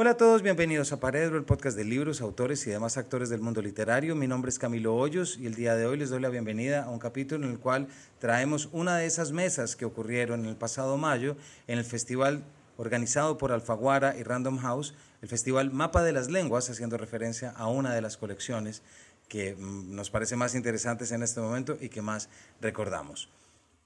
Hola a todos, bienvenidos a Paredro, el podcast de libros, autores y demás actores del mundo literario. Mi nombre es Camilo Hoyos y el día de hoy les doy la bienvenida a un capítulo en el cual traemos una de esas mesas que ocurrieron en el pasado mayo en el festival organizado por Alfaguara y Random House, el festival Mapa de las Lenguas, haciendo referencia a una de las colecciones que mm, nos parece más interesantes en este momento y que más recordamos.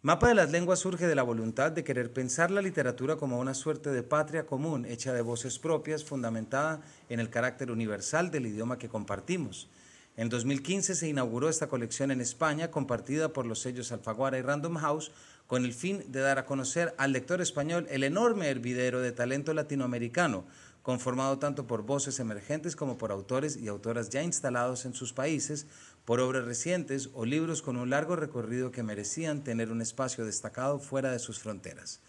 Mapa de las Lenguas surge de la voluntad de querer pensar la literatura como una suerte de patria común hecha de voces propias fundamentada en el carácter universal del idioma que compartimos. En 2015 se inauguró esta colección en España compartida por los sellos Alfaguara y Random House con el fin de dar a conocer al lector español el enorme hervidero de talento latinoamericano, conformado tanto por voces emergentes como por autores y autoras ya instalados en sus países, por obras recientes o libros con un largo recorrido que merecían tener un espacio destacado fuera de sus fronteras.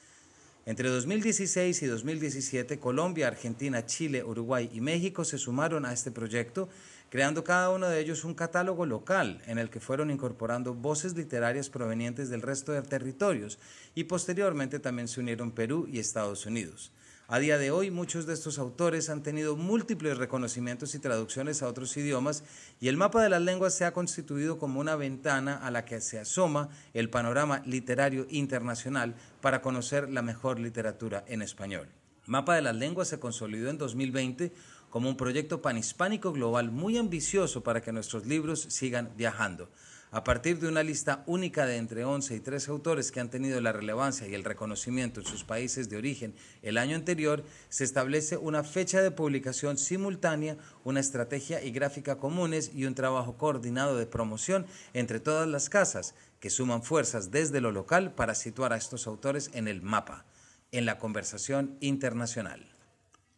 Entre 2016 y 2017, Colombia, Argentina, Chile, Uruguay y México se sumaron a este proyecto, creando cada uno de ellos un catálogo local en el que fueron incorporando voces literarias provenientes del resto de territorios y posteriormente también se unieron Perú y Estados Unidos. A día de hoy, muchos de estos autores han tenido múltiples reconocimientos y traducciones a otros idiomas y el mapa de las lenguas se ha constituido como una ventana a la que se asoma el panorama literario internacional para conocer la mejor literatura en español. Mapa de las lenguas se consolidó en 2020 como un proyecto panhispánico global muy ambicioso para que nuestros libros sigan viajando a partir de una lista única de entre 11 y 13 autores que han tenido la relevancia y el reconocimiento en sus países de origen el año anterior, se establece una fecha de publicación simultánea, una estrategia y gráfica comunes y un trabajo coordinado de promoción entre todas las casas que suman fuerzas desde lo local para situar a estos autores en el mapa, en la conversación internacional.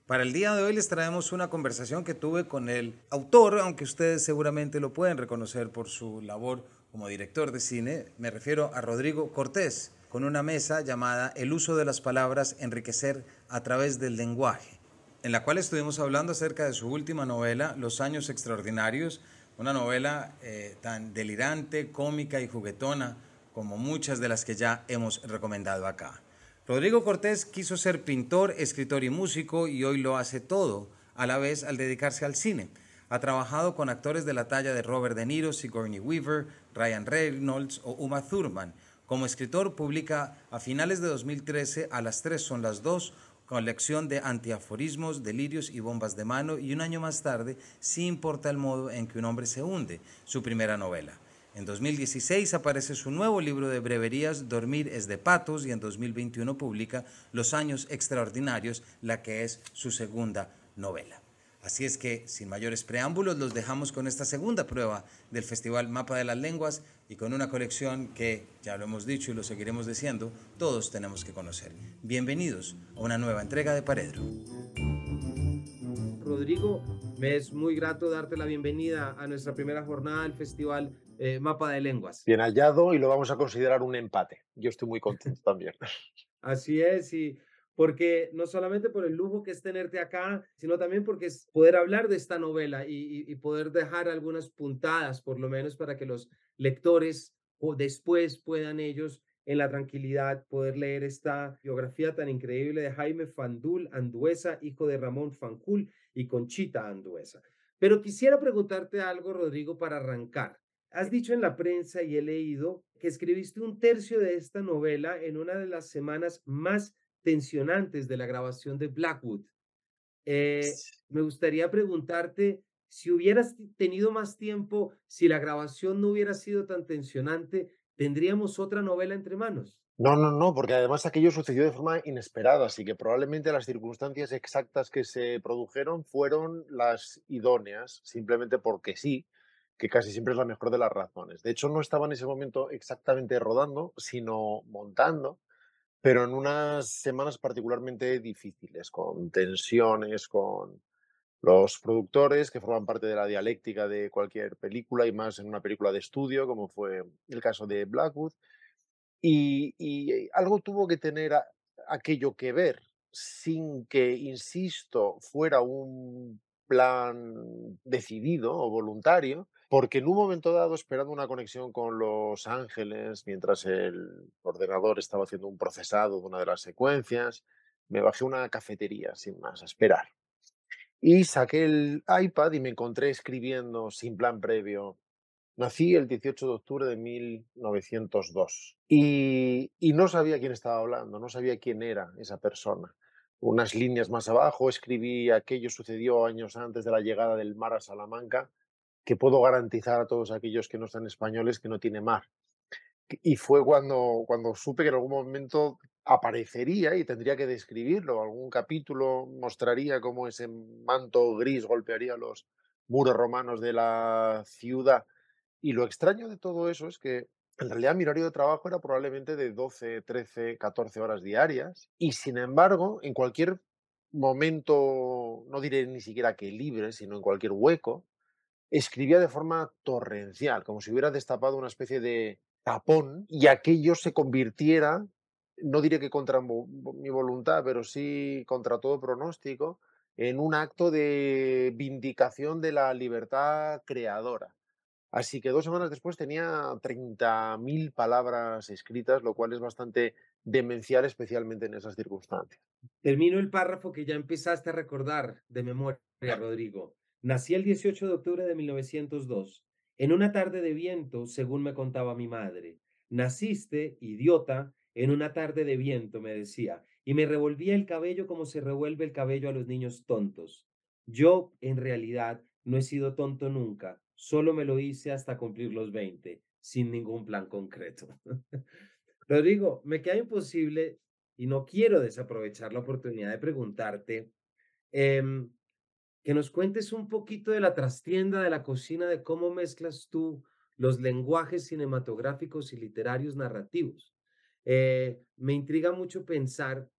Para el día de hoy les traemos una conversación que tuve con el autor, aunque ustedes seguramente lo pueden reconocer por su labor como director de cine. Me refiero a Rodrigo Cortés, con una mesa llamada El uso de las palabras, enriquecer a través del lenguaje, en la cual estuvimos hablando acerca de su última novela, Los años extraordinarios, una novela eh, tan delirante, cómica y juguetona como muchas de las que ya hemos recomendado acá. Rodrigo Cortés quiso ser pintor, escritor y músico y hoy lo hace todo, a la vez al dedicarse al cine. Ha trabajado con actores de la talla de Robert De Niro, Sigourney Weaver, Ryan Reynolds o Uma Thurman. Como escritor publica a finales de 2013 A las tres son las dos, colección de antiaforismos, delirios y bombas de mano y un año más tarde, Sí importa el modo en que un hombre se hunde, su primera novela. En 2016 aparece su nuevo libro de breverías, Dormir es de patos, y en 2021 publica Los años extraordinarios, la que es su segunda novela. Así es que, sin mayores preámbulos, los dejamos con esta segunda prueba del Festival Mapa de las Lenguas y con una colección que, ya lo hemos dicho y lo seguiremos diciendo, todos tenemos que conocer. Bienvenidos a una nueva entrega de Paredro. Rodrigo, me es muy grato darte la bienvenida a nuestra primera jornada del Festival eh, mapa de lenguas. Bien hallado y lo vamos a considerar un empate. Yo estoy muy contento también. Así es, y porque no solamente por el lujo que es tenerte acá, sino también porque es poder hablar de esta novela y, poder dejar algunas puntadas, por lo menos para que los lectores o después puedan ellos en la tranquilidad poder leer esta biografía tan increíble de Jaime Fandul Anduesa, hijo de Ramón Fancul y Conchita Anduesa. Pero quisiera preguntarte algo, Rodrigo, para arrancar. Has dicho en la prensa y he leído que escribiste un tercio de esta novela en una de las semanas más tensionantes de la grabación de Blackwood. Eh, me gustaría preguntarte si hubieras tenido más tiempo, si la grabación no hubiera sido tan tensionante, ¿tendríamos otra novela entre manos? No, no, no, porque además aquello sucedió de forma inesperada, así que probablemente las circunstancias exactas que se produjeron fueron las idóneas, simplemente porque sí, que casi siempre es la mejor de las razones. De hecho, no estaba en ese momento exactamente rodando, sino montando, pero en unas semanas particularmente difíciles, con tensiones, con los productores que forman parte de la dialéctica de cualquier película y más en una película de estudio, como fue el caso de Blackwood. Y, algo tuvo que tener aquello que ver, sin que, insisto, fuera un plan decidido o voluntario, porque en un momento dado, esperando una conexión con Los Ángeles, mientras el ordenador estaba haciendo un procesado de una de las secuencias, me bajé a una cafetería, sin más, esperar. Y saqué el iPad y me encontré escribiendo sin plan previo. Nací el 18 de octubre de 1902 y, y no sabía quién estaba hablando, no sabía quién era esa persona. Unas líneas más abajo escribí aquello sucedió años antes de la llegada del mar a Salamanca, que puedo garantizar a todos aquellos que no están españoles que no tiene mar. Y fue cuando, cuando supe que en algún momento aparecería y tendría que describirlo. Algún capítulo mostraría cómo ese manto gris golpearía los muros romanos de la ciudad. Y lo extraño de todo eso es que en realidad mi horario de trabajo era probablemente de 12, 13, 14 horas diarias. Y sin embargo, en cualquier momento, no diré ni siquiera que libre, sino en cualquier hueco, escribía de forma torrencial, como si hubiera destapado una especie de tapón y aquello se convirtiera, no diré que contra mi voluntad, pero sí contra todo pronóstico, en un acto de vindicación de la libertad creadora. Así que dos semanas después tenía 30.000 palabras escritas, lo cual es bastante demencial, especialmente en esas circunstancias. Termino el párrafo que ya empezaste a recordar de memoria, Rodrigo. Nací el 18 de octubre de 1902 en una tarde de viento, según me contaba mi madre. Naciste, idiota, en una tarde de viento, me decía, y me revolvía el cabello como se revuelve el cabello a los niños tontos. Yo, en realidad, no he sido tonto nunca, solo me lo hice hasta cumplir los 20, sin ningún plan concreto. Rodrigo, me queda imposible y no quiero desaprovechar la oportunidad de preguntarte, em, que nos cuentes un poquito de la trastienda de la cocina, de cómo mezclas tú los lenguajes cinematográficos y literarios narrativos. Eh, me intriga mucho pensar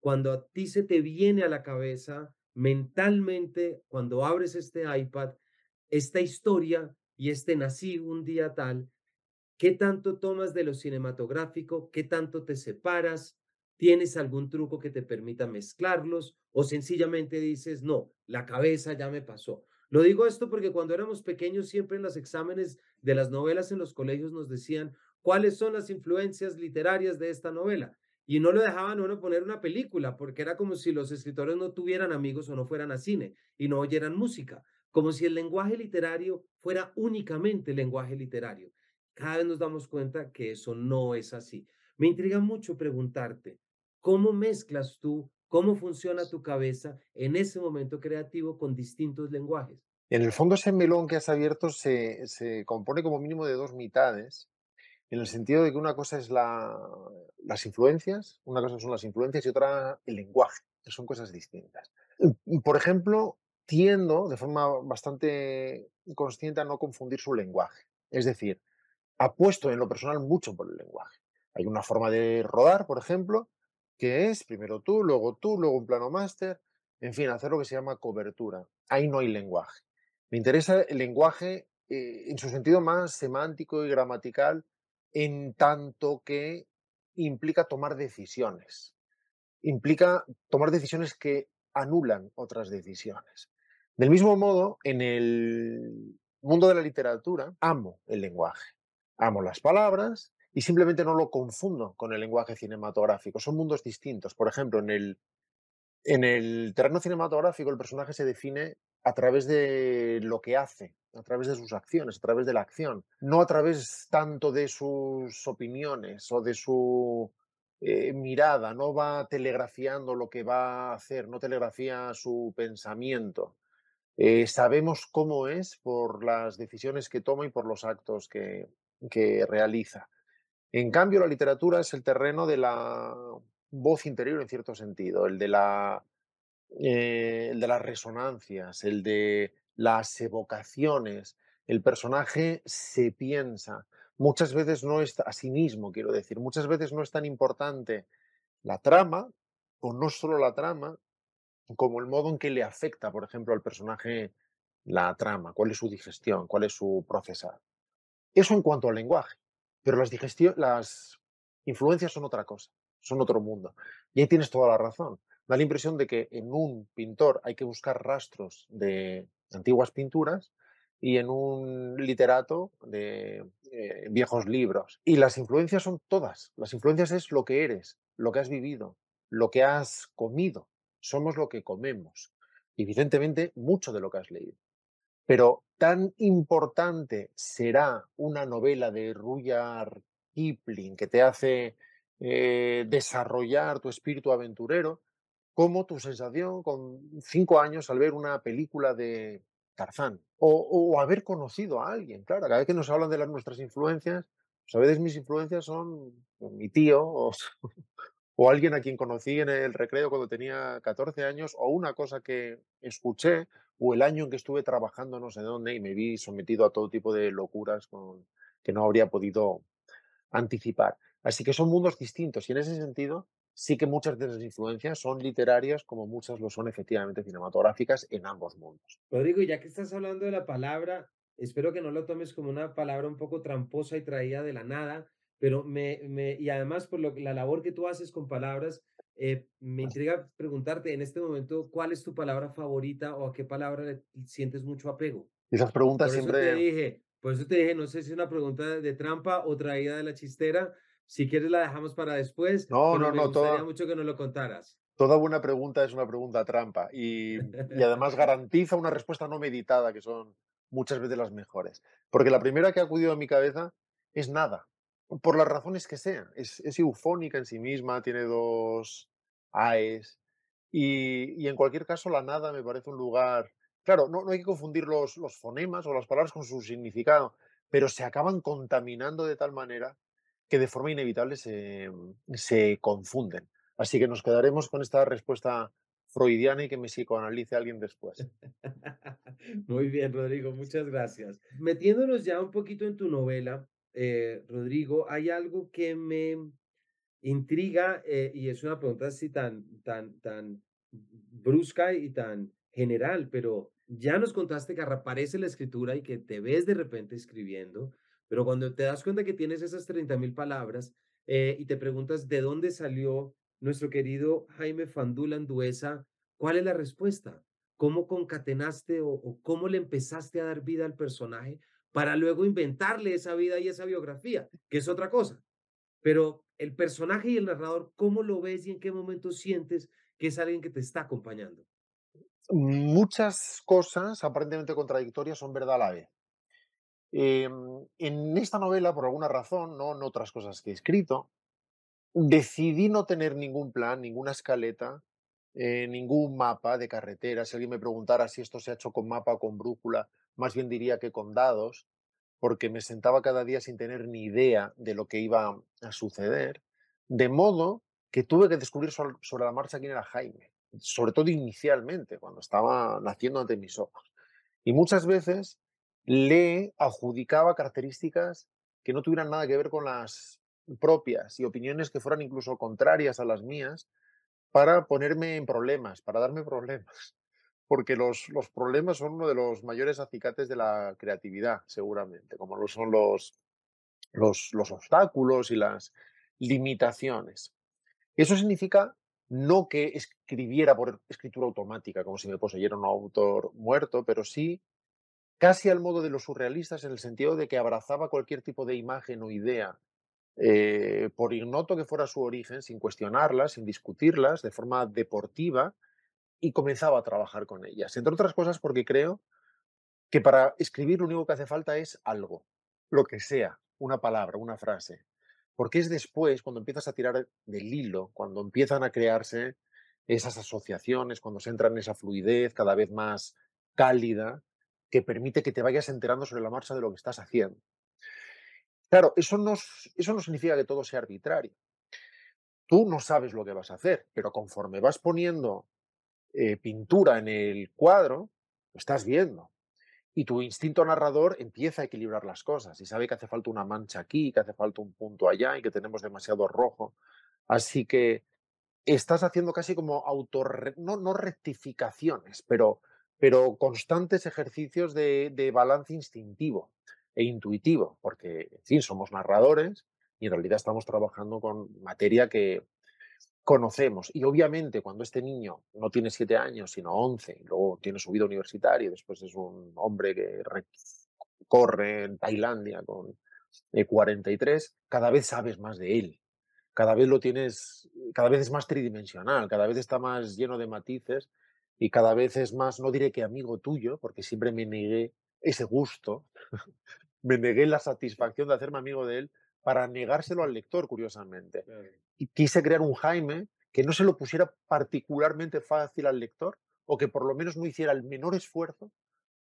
cuando a ti se te viene a la cabeza mentalmente, cuando abres este iPad, esta historia y este nací un día tal, ¿qué tanto tomas de lo cinematográfico? ¿Qué tanto te separas? ¿Tienes algún truco que te permita mezclarlos? ¿O sencillamente dices, no, la cabeza ya me pasó? Lo digo esto porque cuando éramos pequeños, siempre en los exámenes de las novelas en los colegios nos decían cuáles son las influencias literarias de esta novela. Y no lo dejaban uno poner una película, porque era como si los escritores no tuvieran amigos o no fueran a cine y no oyeran música, como si el lenguaje literario fuera únicamente lenguaje literario. Cada vez nos damos cuenta que eso no es así. Me intriga mucho preguntarte, ¿Cómo mezclas tú, cómo funciona tu cabeza en ese momento creativo con distintos lenguajes? En el fondo ese melón que has abierto se, se compone como mínimo de dos mitades, en el sentido de que una cosa es la, las influencias, una cosa son las influencias y otra el lenguaje, son cosas distintas. Por ejemplo, tiendo de forma bastante consciente a no confundir su lenguaje. Es decir, apuesto en lo personal mucho por el lenguaje. Hay una forma de rodar, por ejemplo, que es primero tú, luego tú, luego un plano máster, en fin, hacer lo que se llama cobertura. Ahí no hay lenguaje. Me interesa el lenguaje eh, en su sentido más semántico y gramatical, en tanto que implica tomar decisiones. Implica tomar decisiones que anulan otras decisiones. Del mismo modo, en el mundo de la literatura, amo el lenguaje. Amo las palabras, y simplemente no lo confundo con el lenguaje cinematográfico. Son mundos distintos. Por ejemplo, en el, en el terreno cinematográfico el personaje se define a través de lo que hace, a través de sus acciones, a través de la acción, no a través tanto de sus opiniones o de su eh, mirada, no va telegrafiando lo que va a hacer, no telegrafía su pensamiento. Eh, sabemos cómo es por las decisiones que toma y por los actos que, realiza. En cambio, la literatura es el terreno de la voz interior en cierto sentido, el de, la, eh, el de las resonancias, el de las evocaciones. El personaje se piensa. Muchas veces no es a sí mismo, quiero decir, muchas veces no es tan importante la trama, o no solo la trama, como el modo en que le afecta, por ejemplo, al personaje la trama, cuál es su digestión, cuál es su procesar. Eso en cuanto al lenguaje. Pero las, las influencias son otra cosa, son otro mundo. Y ahí tienes toda la razón. Da la impresión de que en un pintor hay que buscar rastros de antiguas pinturas y en un literato de eh, viejos libros. Y las influencias son todas. Las influencias es lo que eres, lo que has vivido, lo que has comido. Somos lo que comemos. evidentemente, mucho de lo que has leído. Pero tan importante será una novela de Rudyard Kipling que te hace eh, desarrollar tu espíritu aventurero, como tu sensación con cinco años al ver una película de Tarzán o, haber conocido a alguien. Claro, cada vez que nos hablan de las, nuestras influencias, pues a veces mis influencias son mi tío o, o alguien a quien conocí en el recreo cuando tenía 14 años, o una cosa que escuché, o el año en que estuve trabajando no sé dónde y me vi sometido a todo tipo de locuras que no habría podido anticipar. Así que son mundos distintos y en ese sentido sí que muchas de esas influencias son literarias como muchas lo son efectivamente cinematográficas en ambos mundos. Rodrigo, ya que estás hablando de la palabra, espero que no lo tomes como una palabra un poco tramposa y traída de la nada, pero me, me y además por lo, la labor que tú haces con palabras, eh, me intriga preguntarte en este momento cuál es tu palabra favorita o a qué palabra le sientes mucho apego. Esas preguntas por siempre... Eso te dije, por eso te dije, no sé si es una pregunta de trampa o traída de la chistera. Si quieres la dejamos para después. No, no, me no. gustaría toda, mucho que nos lo contaras. Toda buena pregunta es una pregunta trampa y, y además garantiza una respuesta no meditada, que son muchas veces las mejores. Porque la primera que ha acudido a mi cabeza es nada por las razones que sean. Es, es eufónica en sí misma, tiene dos AES. Y, y, en cualquier caso, la nada me parece un lugar. Claro, no, no hay que confundir los, los, fonemas o las palabras con su significado, pero se acaban contaminando de tal manera que de forma inevitable se, se confunden. Así que nos quedaremos con esta respuesta freudiana y que me psicoanalice alguien después. Muy bien, Rodrigo, muchas gracias. Metiéndonos ya un poquito en tu novela, eh, Rodrigo, hay algo que me intriga eh, y es una pregunta así tan, tan, tan brusca y tan general, pero ya nos contaste que reaparece la escritura y que te ves de repente escribiendo, pero cuando te das cuenta que tienes esas 30 mil palabras eh, y te preguntas de dónde salió nuestro querido Jaime Fandula Anduesa, ¿cuál es la respuesta? ¿Cómo concatenaste o cómo le empezaste a dar vida al personaje? Para luego inventarle esa vida y esa biografía, que es otra cosa. Pero el personaje y el narrador, ¿cómo lo ves y en qué momento sientes que es alguien que te está acompañando? Muchas cosas aparentemente contradictorias son verdad a la vez. Em, en esta novela, por alguna razón, no en otras cosas que he escrito, decidí no tener ningún plan, ninguna escaleta, eh, ningún mapa de carretera. Si alguien me preguntara si esto se ha hecho con mapa o con brújula, más bien diría que con dados, porque me sentaba cada día sin tener ni idea de lo que iba a suceder, de modo que tuve que descubrir sobre la marcha quién era Jaime, sobre todo inicialmente, cuando estaba naciendo ante mis ojos. Y muchas veces le adjudicaba características que no tuvieran nada que ver con las propias y opiniones que fueran incluso contrarias a las mías para ponerme en problemas, para darme problemas porque los, los, problemas son uno de los mayores acicates de la creatividad, seguramente, como lo son los, los, los obstáculos y las limitaciones. Eso significa no que escribiera por escritura automática, como si me poseyera un autor muerto, pero sí casi al modo de los surrealistas, en el sentido de que abrazaba cualquier tipo de imagen o idea, eh, por ignoto que fuera su origen, sin cuestionarlas, sin discutirlas, de forma deportiva, y comenzaba a trabajar con ellas. Entre otras cosas porque creo que para escribir lo único que hace falta es algo, lo que sea, una palabra, una frase. Porque es después, cuando empiezas a tirar del hilo, cuando empiezan a crearse esas asociaciones, cuando se entra en esa fluidez cada vez más cálida, que permite que te vayas enterando sobre la marcha de lo que estás haciendo. Claro, eso no, eso no significa que todo sea arbitrario. Tú no sabes lo que vas a hacer, pero conforme vas poniendo eh, pintura en el cuadro, lo estás viendo. Y tu instinto narrador empieza a equilibrar las cosas y sabe que hace falta una mancha aquí, que hace falta un punto allá y que tenemos demasiado rojo. Así que estás haciendo casi como autor, no, no rectificaciones, pero, pero constantes ejercicios de, de balance instintivo e intuitivo, porque, en fin, somos narradores y en realidad estamos trabajando con materia que, conocemos. Y obviamente cuando este niño no tiene siete años, sino once, y luego tiene su vida universitaria después es un hombre que corre en Tailandia con 43, eh, cada vez sabes más de él. Cada vez lo tienes, cada vez es más tridimensional, cada vez está más lleno de matices y cada vez es más, no diré que amigo tuyo, porque siempre me negué ese gusto, me negué la satisfacción de hacerme amigo de él para negárselo al lector, curiosamente. Y quise crear un Jaime que no se lo pusiera particularmente fácil al lector o que por lo menos no hiciera el menor esfuerzo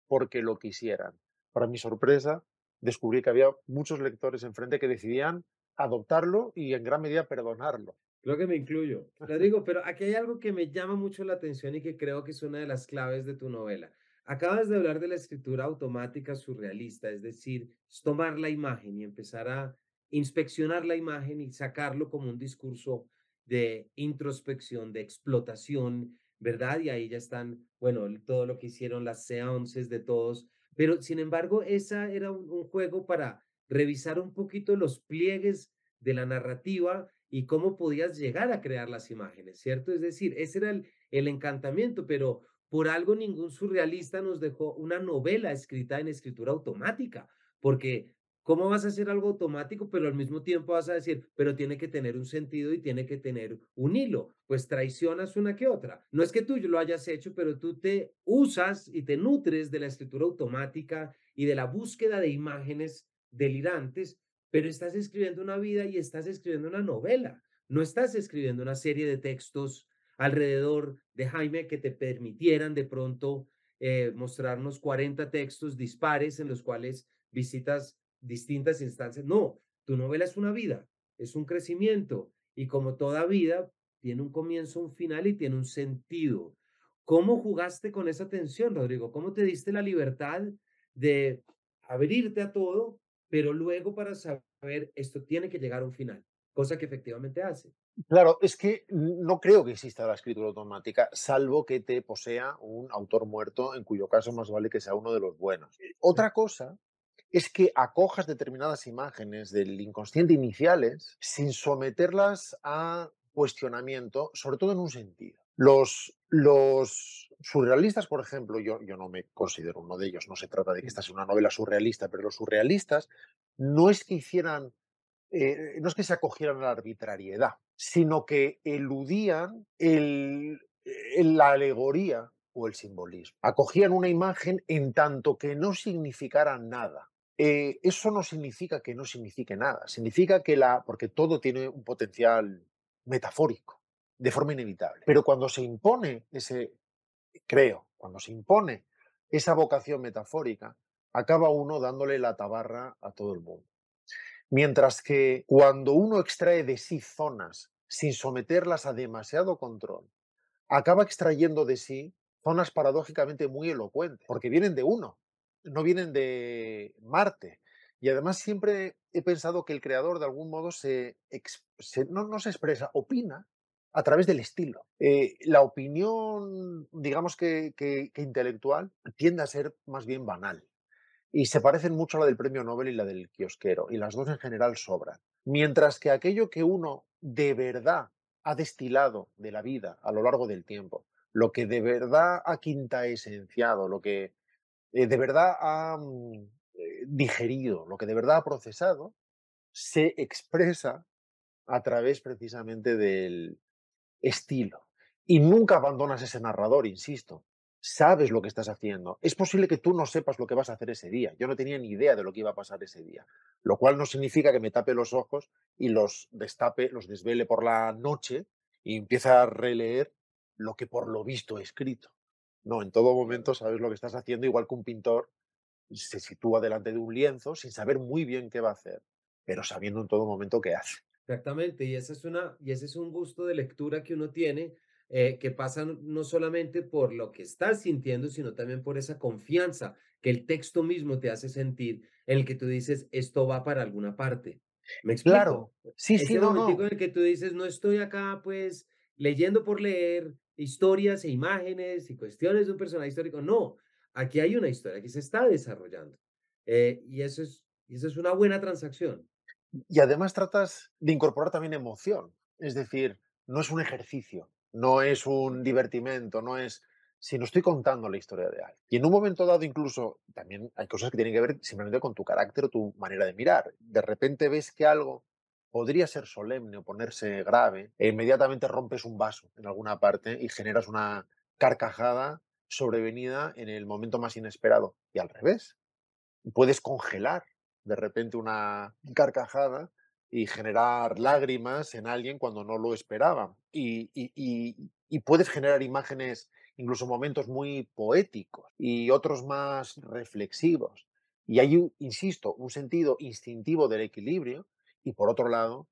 porque lo quisieran. Para mi sorpresa, descubrí que había muchos lectores enfrente que decidían adoptarlo y en gran medida perdonarlo. Creo que me incluyo. Lo digo, pero aquí hay algo que me llama mucho la atención y que creo que es una de las claves de tu novela. Acabas de hablar de la escritura automática surrealista, es decir, tomar la imagen y empezar a inspeccionar la imagen y sacarlo como un discurso de introspección, de explotación, ¿verdad? Y ahí ya están, bueno, todo lo que hicieron las seances de todos, pero sin embargo, esa era un, juego para revisar un poquito los pliegues de la narrativa y cómo podías llegar a crear las imágenes, ¿cierto? Es decir, ese era el, el encantamiento, pero por algo ningún surrealista nos dejó una novela escrita en escritura automática, porque ¿cómo vas a hacer algo automático, pero al mismo tiempo vas a decir, pero tiene que tener un sentido y tiene que tener un hilo? Pues traicionas una que otra. No es que tú lo hayas hecho, pero tú te usas y te nutres de la escritura automática y de la búsqueda de imágenes delirantes pero estás escribiendo una vida y estás escribiendo una novela. No estás escribiendo una serie de textos alrededor de Jaime que te permitieran de pronto eh, mostrarnos 40 textos dispares en los cuales visitas distintas instancias. No, tu novela es una vida, es un crecimiento y como toda vida, tiene un comienzo, un final y tiene un sentido. ¿Cómo jugaste con esa tensión, Rodrigo? ¿Cómo te diste la libertad de abrirte a todo pero luego para saber esto tiene que llegar a un final, cosa que efectivamente hace. Claro, es que no creo que exista la escritura automática, salvo que te posea un autor muerto, en cuyo caso más vale que sea uno de los buenos. Otra cosa es que acojas determinadas imágenes del inconsciente iniciales sin someterlas a cuestionamiento, sobre todo en un sentido. Los, los surrealistas, por ejemplo, yo, yo no me considero uno de ellos, no se trata de que esta sea una novela surrealista, pero los surrealistas no es que hicieran, eh, no es que se acogieran a la arbitrariedad, sino que eludían el, la alegoría o el simbolismo. Acogían una imagen en tanto que no significara nada. Eh, eso no significa que no signifique nada, significa que la, porque todo tiene un potencial metafórico de forma inevitable. Pero cuando se impone ese, creo, cuando se impone esa vocación metafórica, acaba uno dándole la tabarra a todo el mundo. Mientras que cuando uno extrae de sí zonas sin someterlas a demasiado control, acaba extrayendo de sí zonas paradójicamente muy elocuentes, porque vienen de uno, no vienen de Marte. Y además siempre he pensado que el creador de algún modo se, no, no se expresa, opina a través del estilo. Eh, la opinión, digamos que, intelectual, tiende a ser más bien banal. Y se parecen mucho a la del premio Nobel y la del kiosquero, y las dos en general sobran. Mientras que aquello que uno de verdad ha destilado de la vida a lo largo del tiempo, lo que de verdad ha quintaesenciado, lo que eh, de verdad ha mm, eh, digerido, lo que de verdad ha procesado, se expresa a través precisamente del, estilo. Y nunca abandonas ese narrador, insisto. Sabes lo que estás haciendo. Es posible que tú no sepas lo que vas a hacer ese día. Yo no tenía ni idea de lo que iba a pasar ese día. Lo cual no significa que me tape los ojos y los destape, los desvele por la noche y empiece a releer lo que por lo visto he escrito. No, en todo momento sabes lo que estás haciendo, igual que un pintor se sitúa delante de un lienzo sin saber muy bien qué va a hacer, pero sabiendo en todo momento qué hace. Exactamente, y ese es, una, y ese es un gusto de lectura que uno tiene, eh, que pasa no solamente por lo que estás sintiendo, sino también por esa confianza que el texto mismo te hace sentir, en el que tú dices, esto va para alguna parte. ¿Me explico? Claro, sí, sí, no, no. en el que tú dices, no estoy acá, pues, leyendo por leer historias e imágenes y cuestiones de un personaje histórico. No, aquí hay una historia que se está desarrollando. Eh, y, eso es, eso es una buena transacción. Y además tratas de incorporar también emoción. Es decir, no es un ejercicio, no es un divertimento, no es sino estoy contando la historia de alguien. Y en un momento dado incluso también hay cosas que tienen que ver simplemente con tu carácter o tu manera de mirar. De repente ves que algo podría ser solemne o ponerse grave e inmediatamente rompes un vaso en alguna parte y generas una carcajada sobrevenida en el momento más inesperado. Y al revés, puedes congelar de repente una carcajada y generar lágrimas en alguien cuando no lo esperaba. Y, puedes generar imágenes, incluso momentos muy poéticos y otros más reflexivos. Y hay, insisto, un sentido instintivo del equilibrio y por otro lado,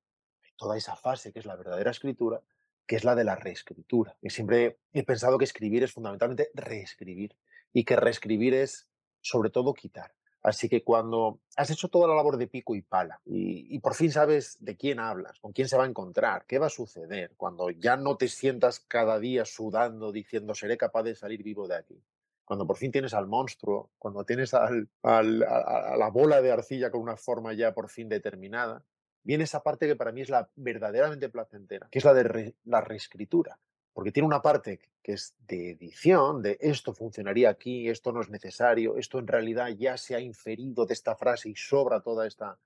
toda esa fase que es la verdadera escritura, que es la de la reescritura. Y siempre he pensado que escribir es fundamentalmente reescribir y que reescribir es sobre todo quitar. Así que cuando has hecho toda la labor de pico y pala y, por fin sabes de quién hablas, con quién se va a encontrar, qué va a suceder, cuando ya no te sientas cada día sudando diciendo seré capaz de salir vivo de aquí, cuando por fin tienes al monstruo, cuando tienes al, a la bola de arcilla con una forma ya por fin determinada, viene esa parte que para mí es la verdaderamente placentera, que es la de la reescritura. Porque tiene una parte que es de edición, de esto funcionaría aquí, esto no es necesario, esto en realidad ya se ha inferido de esta frase y sobra toda esta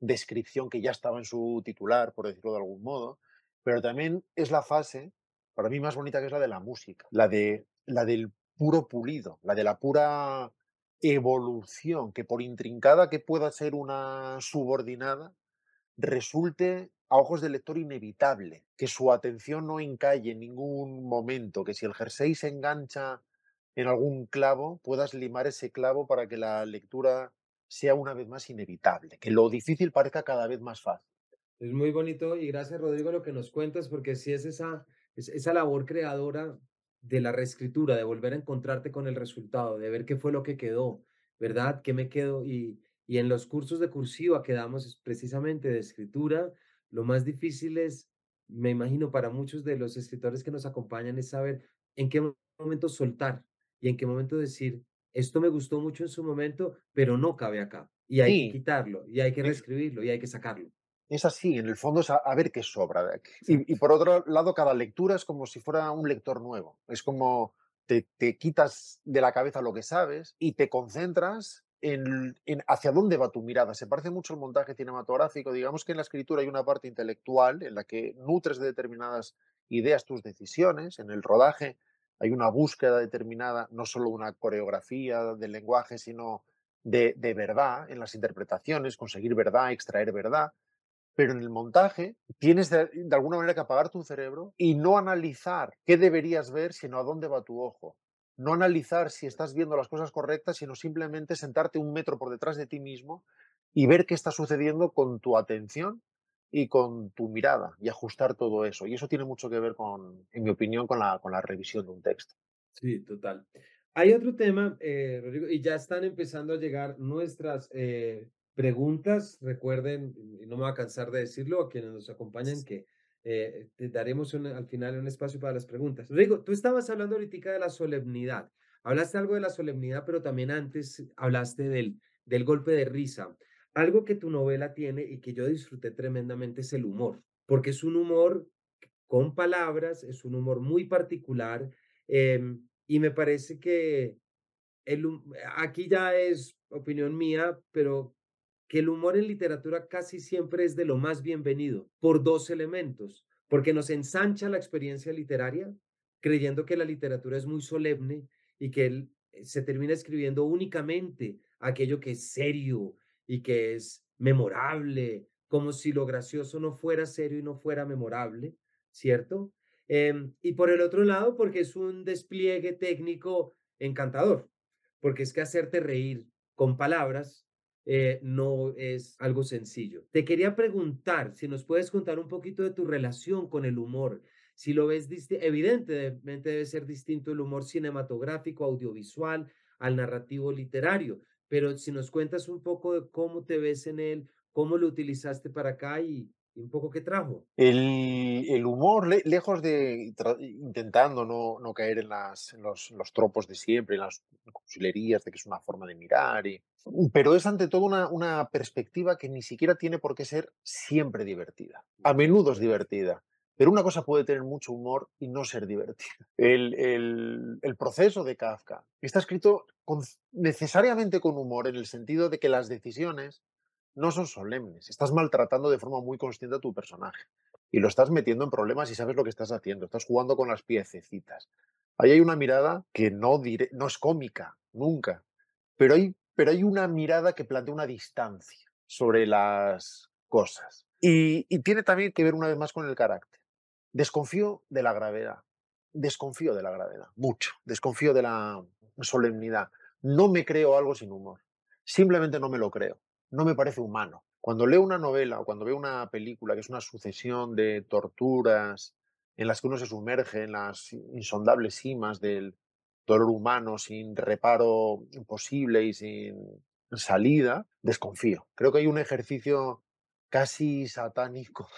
descripción que ya estaba en su titular, por decirlo de algún modo. Pero también es la fase, para mí más bonita, que es la de la música, la, de, la del puro pulido, la de la pura evolución, que por intrincada que pueda ser una subordinada, resulte a ojos del lector inevitable, que su atención no encalle en ningún momento, que si el jersey se engancha en algún clavo, puedas limar ese clavo para que la lectura sea una vez más inevitable, que lo difícil parezca cada vez más fácil. Es muy bonito y gracias Rodrigo lo que nos cuentas, porque si es esa, esa labor creadora de la reescritura, de volver a encontrarte con el resultado, de ver qué fue lo que quedó, ¿verdad? ¿Qué me quedó? Y, y en los cursos de cursiva que damos precisamente de escritura, lo más difícil es, me imagino, para muchos de los escritores que nos acompañan, es saber en qué momento soltar y en qué momento decir, esto me gustó mucho en su momento, pero no cabe acá. Y hay que quitarlo, y hay que reescribirlo, y hay que sacarlo. Es así, en el fondo es a, ver qué sobra. de Y, y, por otro lado, cada lectura es como si fuera un lector nuevo. Es como te, te quitas de la cabeza lo que sabes y te concentras en, hacia dónde va tu mirada. Se parece mucho al montaje cinematográfico. Digamos que en la escritura hay una parte intelectual en la que nutres de determinadas ideas tus decisiones. En el rodaje hay una búsqueda determinada, no solo una coreografía del lenguaje, sino de, verdad en las interpretaciones, conseguir verdad, extraer verdad. Pero en el montaje tienes de, de, alguna manera que apagar tu cerebro y no analizar qué deberías ver, sino a dónde va tu ojo no analizar si estás viendo las cosas correctas, sino simplemente sentarte un metro por detrás de ti mismo y ver qué está sucediendo con tu atención y con tu mirada y ajustar todo eso. Y eso tiene mucho que ver con, en mi opinión, con la, con la revisión de un texto. Sí, total. Hay otro tema, eh, Rodrigo, y ya están empezando a llegar nuestras eh, preguntas. Recuerden, y no me voy a cansar de decirlo, a quienes nos acompañan, que eh, te daremos al final un espacio para las preguntas. Rodrigo, tú estabas hablando ahorita de la solemnidad. Hablaste algo de la solemnidad, pero también antes hablaste del, del golpe de risa. Algo que tu novela tiene y que yo disfruté tremendamente es el humor, porque es un humor con palabras, es un humor muy particular em, y me parece que el, aquí ya es opinión mía, pero que el humor en literatura casi siempre es de lo más bienvenido por dos elementos, porque nos ensancha la experiencia literaria, creyendo que la literatura es muy solemne y que eh, se termina escribiendo únicamente aquello que es serio y que es memorable, como si lo gracioso no fuera serio y no fuera memorable, ¿cierto? Em, y por el otro lado, porque es un despliegue técnico encantador, porque es que hacerte reír con palabras eh, no es algo sencillo. Te quería preguntar si nos puedes contar un poquito de tu relación con el humor. Si lo ves, evidentemente debe ser distinto el humor cinematográfico, audiovisual, al narrativo literario, pero si nos cuentas un poco de cómo te ves en él, cómo lo utilizaste para acá y, y un poco qué trajo. El, el humor, le, lejos de intentando no, no caer en, las, en los, los, tropos de siempre, en las cursilerías de que es una forma de mirar, y, pero es ante todo una, una perspectiva que ni siquiera tiene por qué ser siempre divertida. A menudo es divertida. Pero una cosa puede tener mucho humor y no ser divertida. El, el, el proceso de Kafka está escrito con, necesariamente con humor en el sentido de que las decisiones no son solemnes. Estás maltratando de forma muy consciente a tu personaje y lo estás metiendo en problemas y sabes lo que estás haciendo. Estás jugando con las piececitas. Ahí hay una mirada que no, no es cómica, nunca, pero hay, pero hay una mirada que plantea una distancia sobre las cosas. Y, y tiene también que ver una vez más con el carácter. Desconfío de la gravedad, desconfío de la gravedad, mucho, desconfío de la solemnidad. No me creo algo sin humor, simplemente no me lo creo, no me parece humano. Cuando leo una novela o cuando veo una película que es una sucesión de torturas en las que uno se sumerge en las insondables cimas del dolor humano sin reparo posible y sin salida, desconfío. Creo que hay un ejercicio casi satánico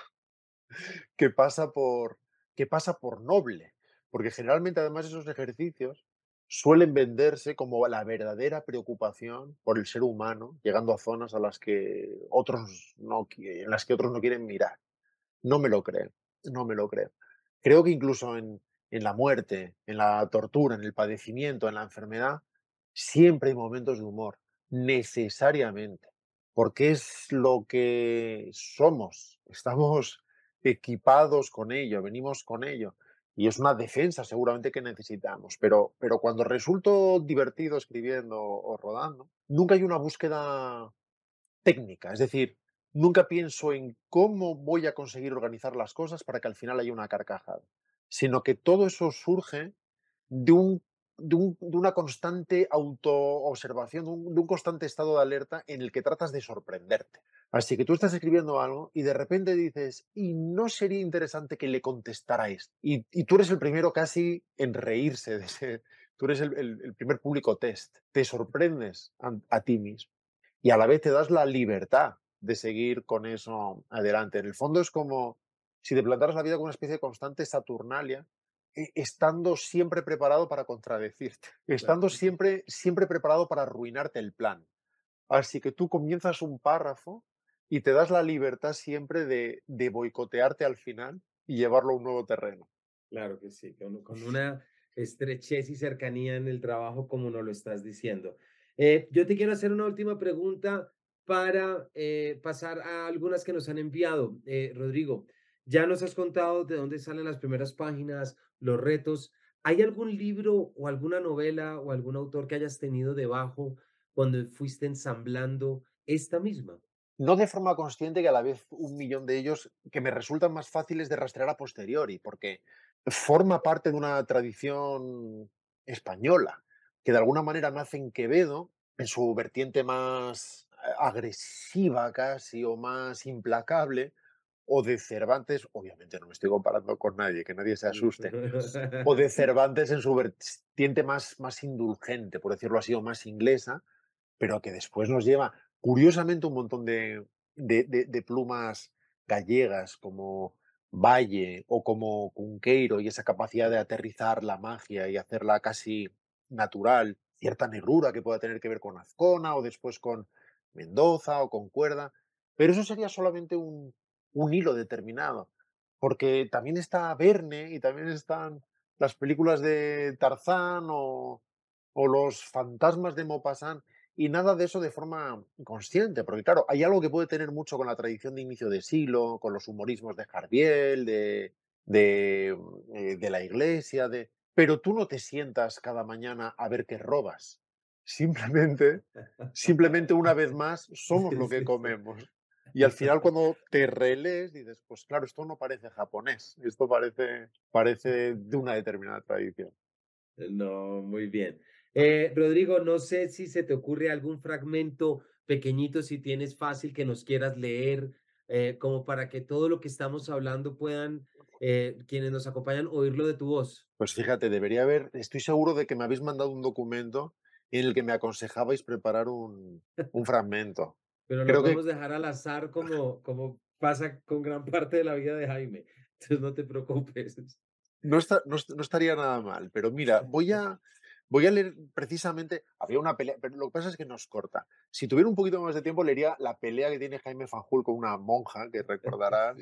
que pasa por, que pasa por noble, porque generalmente además esos ejercicios suelen venderse como la verdadera preocupación por el ser humano, llegando a zonas a las que otros no, en las que otros no quieren mirar. No me lo creo, no me lo creo. Creo que incluso en la muerte, en la tortura, en el padecimiento, en la enfermedad, siempre hay momentos de humor, necesariamente, porque es lo que somos, estamos equipados con ello, venimos con ello. Y es una defensa seguramente que necesitamos. Pero, pero cuando resulto divertido escribiendo o rodando, nunca hay una búsqueda técnica. Es decir, nunca pienso en cómo voy a conseguir organizar las cosas para que al final haya una carcajada. Sino que todo eso surge de un de, una constante autoobservación, de un, constante estado de alerta en el que tratas de sorprenderte. Así que tú estás escribiendo algo y de repente dices, ¿y no sería interesante que le contestara esto? Y, tú eres el primero casi en reírse de ese, tú eres el, primer público test, te sorprendes a, a, ti mismo y a la vez te das la libertad de seguir con eso adelante. En el fondo es como si te plantaras la vida como una especie de constante Saturnalia estando siempre preparado para contradecirte, estando siempre, siempre preparado para arruinarte el plan. Así que tú comienzas un párrafo y te das la libertad siempre de, de boicotearte al final y llevarlo a un nuevo terreno. Claro que sí, con, con una estrechez y cercanía en el trabajo como nos lo estás diciendo. Eh, yo te quiero hacer una última pregunta para eh, pasar a algunas que nos han enviado. Eh, Rodrigo, ya nos has contado de dónde salen las primeras páginas, los retos. ¿Hay algún libro o alguna novela o algún autor que hayas tenido debajo cuando fuiste ensamblando esta misma? No de forma consciente que a la vez un millón de ellos que me resultan más fáciles de rastrear a posteriori, porque forma parte de una tradición española que de alguna manera nace en Quevedo, en su vertiente más eh, agresiva casi o más implacable, o de Cervantes, obviamente no me estoy comparando con nadie, que nadie se asuste, o de Cervantes en su vertiente más, más indulgente, por decirlo así, o más inglesa, pero que después nos lleva, curiosamente, un montón de, de, de, plumas gallegas como Valle o como Cunqueiro y esa capacidad de aterrizar la magia y hacerla casi natural, cierta negrura que pueda tener que ver con Azcona o después con Mendoza o con Cuerda, pero eso sería solamente un, un hilo determinado. Porque también está Verne y también están las películas de Tarzán o, o los fantasmas de Maupassant y nada de eso de forma consciente, porque claro, hay algo que puede tener mucho con la tradición de inicio de siglo, con los humorismos de Jarbiel, de, de, eh, de la iglesia, de... pero tú no te sientas cada mañana a ver qué robas. Simplemente, simplemente una vez más, somos lo que comemos. Y al final cuando te relees dices, pues claro, esto no parece japonés, esto parece, parece de una determinada tradición. Eh, no, muy bien. Eh, Rodrigo, no sé si se te ocurre algún fragmento pequeñito, si tienes fácil que nos quieras leer, eh, como para que todo lo que estamos hablando puedan, quienes nos acompañan, oírlo de tu voz. Pues fíjate, debería haber, estoy seguro de que me habéis mandado un documento en el que me aconsejabais preparar un, un fragmento. Pero lo podemos dejar al azar como, como pasa con gran parte de la vida de Jaime. Entonces no te preocupes. No, está, no, estaría nada mal, pero mira, voy a, voy a leer precisamente, había una pelea, pero lo que pasa es que nos corta. Si tuviera un poquito más de tiempo, leería la pelea que tiene Jaime Fanjul con una monja, que recordarás,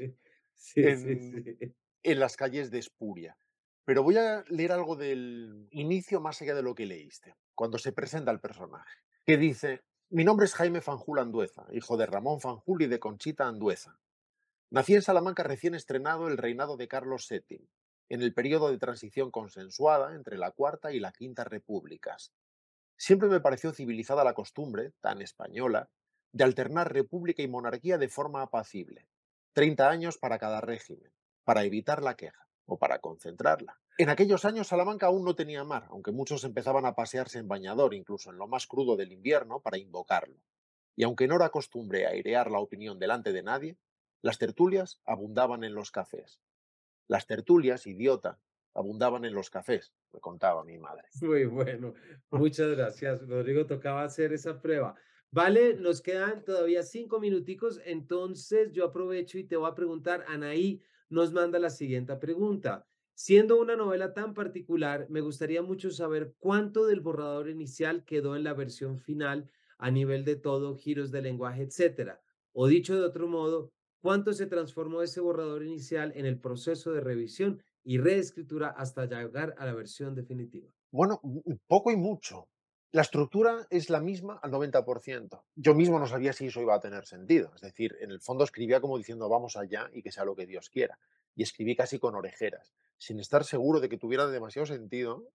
en, en las calles de Espuria. Pero voy a leer algo del inicio más allá de lo que leíste, cuando se presenta el personaje, que dice, mi nombre es Jaime Fanjul Andueza, hijo de Ramón Fanjul y de Conchita Andueza. Nací en Salamanca recién estrenado el reinado de Carlos VII, en el periodo de transición consensuada entre la Cuarta y la Quinta Repúblicas. Siempre me pareció civilizada la costumbre, tan española, de alternar república y monarquía de forma apacible. Treinta años para cada régimen, para evitar la queja o para concentrarla. En aquellos años Salamanca aún no tenía mar, aunque muchos empezaban a pasearse en bañador, incluso en lo más crudo del invierno, para invocarlo. Y aunque no era costumbre airear la opinión delante de nadie, las tertulias abundaban en los cafés. Las tertulias, idiota, abundaban en los cafés, me contaba mi madre. Muy bueno, muchas gracias. Rodrigo, tocaba hacer esa prueba. Vale, nos quedan todavía cinco minuticos, entonces yo aprovecho y te voy a preguntar, Anaí nos manda la siguiente pregunta. Siendo una novela tan particular, me gustaría mucho saber cuánto del borrador inicial quedó en la versión final a nivel de todo, giros de lenguaje, etcétera. O dicho de otro modo, cuánto se transformó ese borrador inicial en el proceso de revisión y reescritura hasta llegar a la versión definitiva. Bueno, poco y mucho. La estructura es la misma al 90%. Yo mismo no sabía si eso iba a tener sentido. Es decir, en el fondo escribía como diciendo vamos allá y que sea lo que Dios quiera. Y escribí casi con orejeras, sin estar seguro de que tuviera demasiado sentido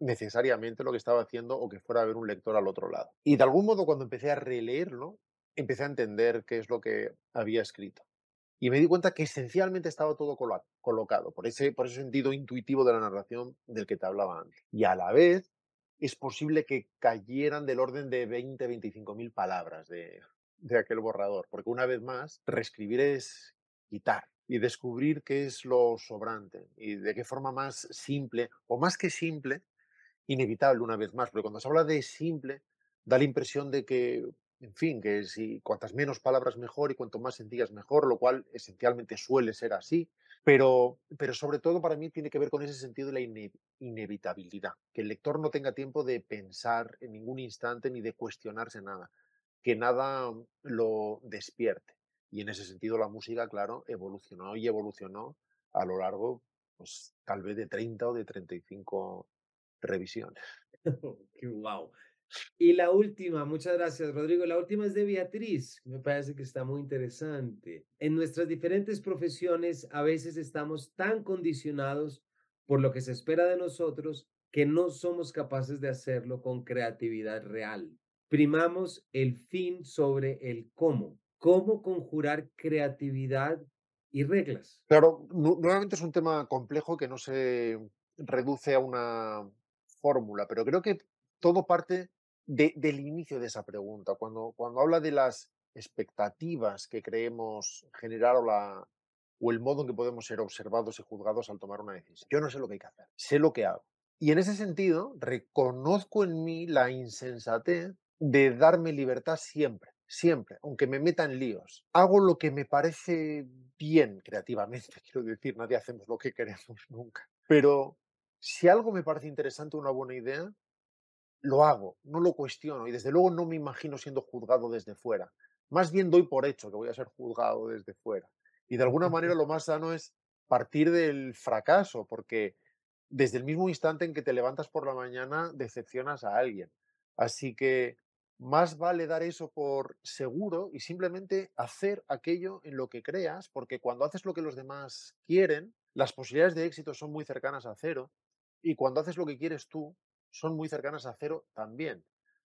necesariamente lo que estaba haciendo o que fuera a haber un lector al otro lado. Y de algún modo cuando empecé a releerlo, empecé a entender qué es lo que había escrito. Y me di cuenta que esencialmente estaba todo colocado, por ese, por ese sentido intuitivo de la narración del que te hablaba antes. Y a la vez es posible que cayeran del orden de 20, 25 mil palabras de, aquel borrador, porque una vez más, reescribir es quitar y descubrir qué es lo sobrante y de qué forma más simple, o más que simple, inevitable una vez más, porque cuando se habla de simple, da la impresión de que, en fin, que si cuantas menos palabras mejor y cuanto más sencillas mejor, lo cual esencialmente suele ser así, pero, pero sobre todo para mí tiene que ver con ese sentido de la inevitabilidad, que el lector no tenga tiempo de pensar en ningún instante ni de cuestionarse nada, que nada lo despierte. Y en ese sentido la música, claro, evolucionó y evolucionó a lo largo, pues tal vez de 30 o de 35 revisiones. wow. Y la última, muchas gracias, Rodrigo. La última es de Beatriz. Me parece que está muy interesante. En nuestras diferentes profesiones, a veces estamos tan condicionados por lo que se espera de nosotros que no somos capaces de hacerlo con creatividad real. Primamos el fin sobre el cómo. ¿Cómo conjurar creatividad y reglas? Claro, nuevamente es un tema complejo que no se reduce a una fórmula, pero creo que todo parte del inicio de esa pregunta, cuando, cuando habla de las expectativas que creemos generar o, la, o el modo en que podemos ser observados y juzgados al tomar una decisión. Yo no sé lo que hay que hacer, sé lo que hago. Y en ese sentido, reconozco en mí la insensatez de darme libertad siempre, siempre, aunque me meta en líos. Hago lo que me parece bien creativamente, quiero decir, nadie hacemos lo que queremos nunca. Pero si algo me parece interesante, una buena idea, lo hago, no lo cuestiono y desde luego no me imagino siendo juzgado desde fuera. Más bien doy por hecho que voy a ser juzgado desde fuera. Y de alguna manera lo más sano es partir del fracaso, porque desde el mismo instante en que te levantas por la mañana decepcionas a alguien. Así que más vale dar eso por seguro y simplemente hacer aquello en lo que creas, porque cuando haces lo que los demás quieren, las posibilidades de éxito son muy cercanas a cero y cuando haces lo que quieres tú, son muy cercanas a cero también.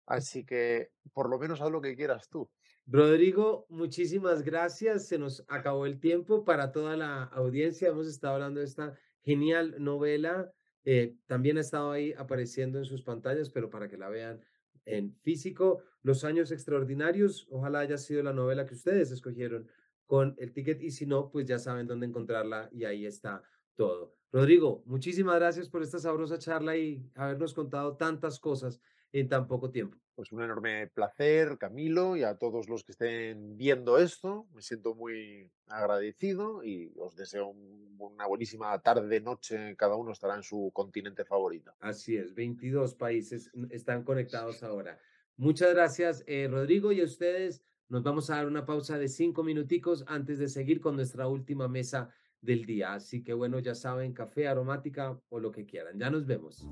Así que por lo menos haz lo que quieras tú. Rodrigo, muchísimas gracias. Se nos acabó el tiempo para toda la audiencia. Hemos estado hablando de esta genial novela. Eh, también ha estado ahí apareciendo en sus pantallas, pero para que la vean en físico. Los años extraordinarios, ojalá haya sido la novela que ustedes escogieron con el ticket y si no, pues ya saben dónde encontrarla y ahí está todo. Rodrigo, muchísimas gracias por esta sabrosa charla y habernos contado tantas cosas en tan poco tiempo. Pues un enorme placer, Camilo, y a todos los que estén viendo esto. Me siento muy agradecido y os deseo una buenísima tarde, noche. Cada uno estará en su continente favorito. Así es, 22 países están conectados ahora. Muchas gracias, eh, Rodrigo, y a ustedes. Nos vamos a dar una pausa de cinco minuticos antes de seguir con nuestra última mesa del día. Así que bueno, ya saben, café, aromática o lo que quieran. Ya nos vemos.